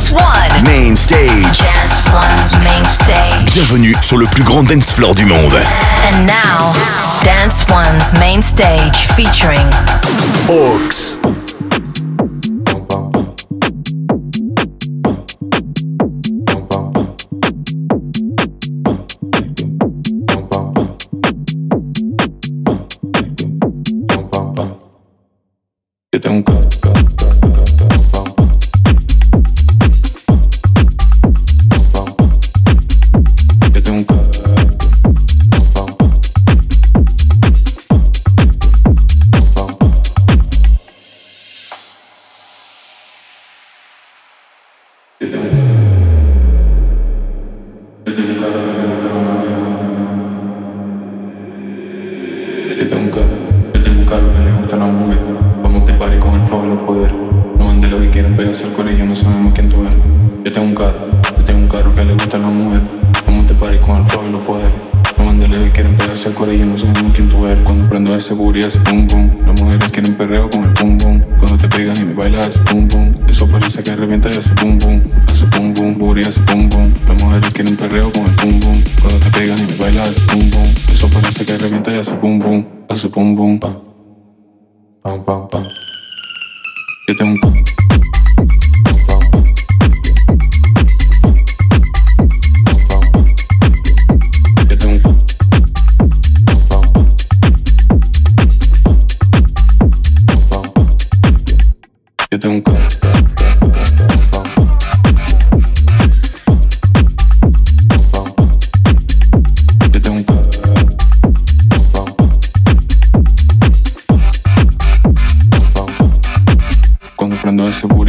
Dance One. Main stage. Dance One's main stage. Bienvenue sur le plus grand dance floor du monde. And now, Dance One's main stage featuring Hawks.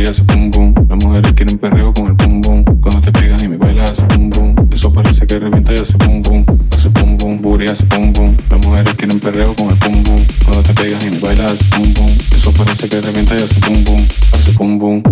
Booty hace pum pum. Las mujeres quieren perreo con el pum pum. Cuando te pegas y me bailas hace pum pum. Eso parece que revienta y hace pum pum. Hace pum pum, booty hace pum pum. Las mujeres quieren perreo con el pum pum. Cuando te pegas y me bailas hace pum pum. Eso parece que revienta y hace pum pum. Hace pum pum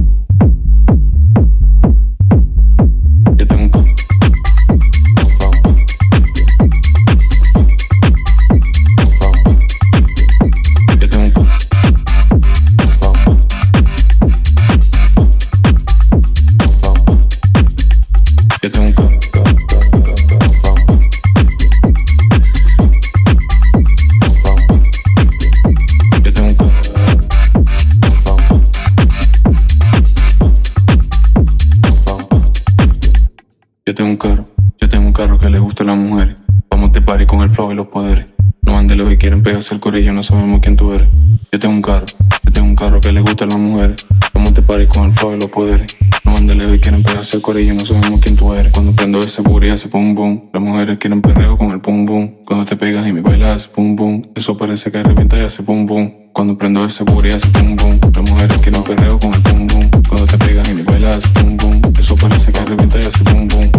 al corillo, no sabemos quién tú eres. Yo tengo un carro, yo tengo un carro que le gusta a las mujeres. Vamos de party con el flow y los poderes. No van de lejos y quieren pegarse al corillo, no sabemos quién tú eres. Cuando prendo ese booty hace pum pum. Las mujeres quieren perreo con el pum pum. Cuando te pegas y me bailas hace pum pum. Eso parece que revienta y hace pum pum. Cuando prendo ese booty hace pum pum. Las mujeres quieren perreo con el pum pum. Cuando te pegas y me bailas hace pum pum. Eso parece que revienta y hace pum pum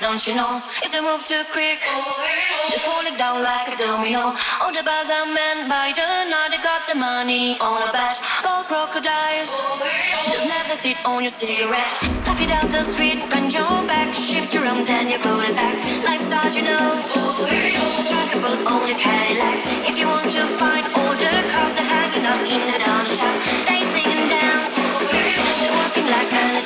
Don't you know? If they move too quick, they're falling down like a domino. All the bars are men by the night, they got the money on a bet. Gold crocodiles, there's never fit on your cigarette. Tap it down the street, bend your back, shift your arm, then you pull it back. Life's hard, you know. Strike a pose on your Cadillac. If you want to find all the cars are hanging up in the down shop,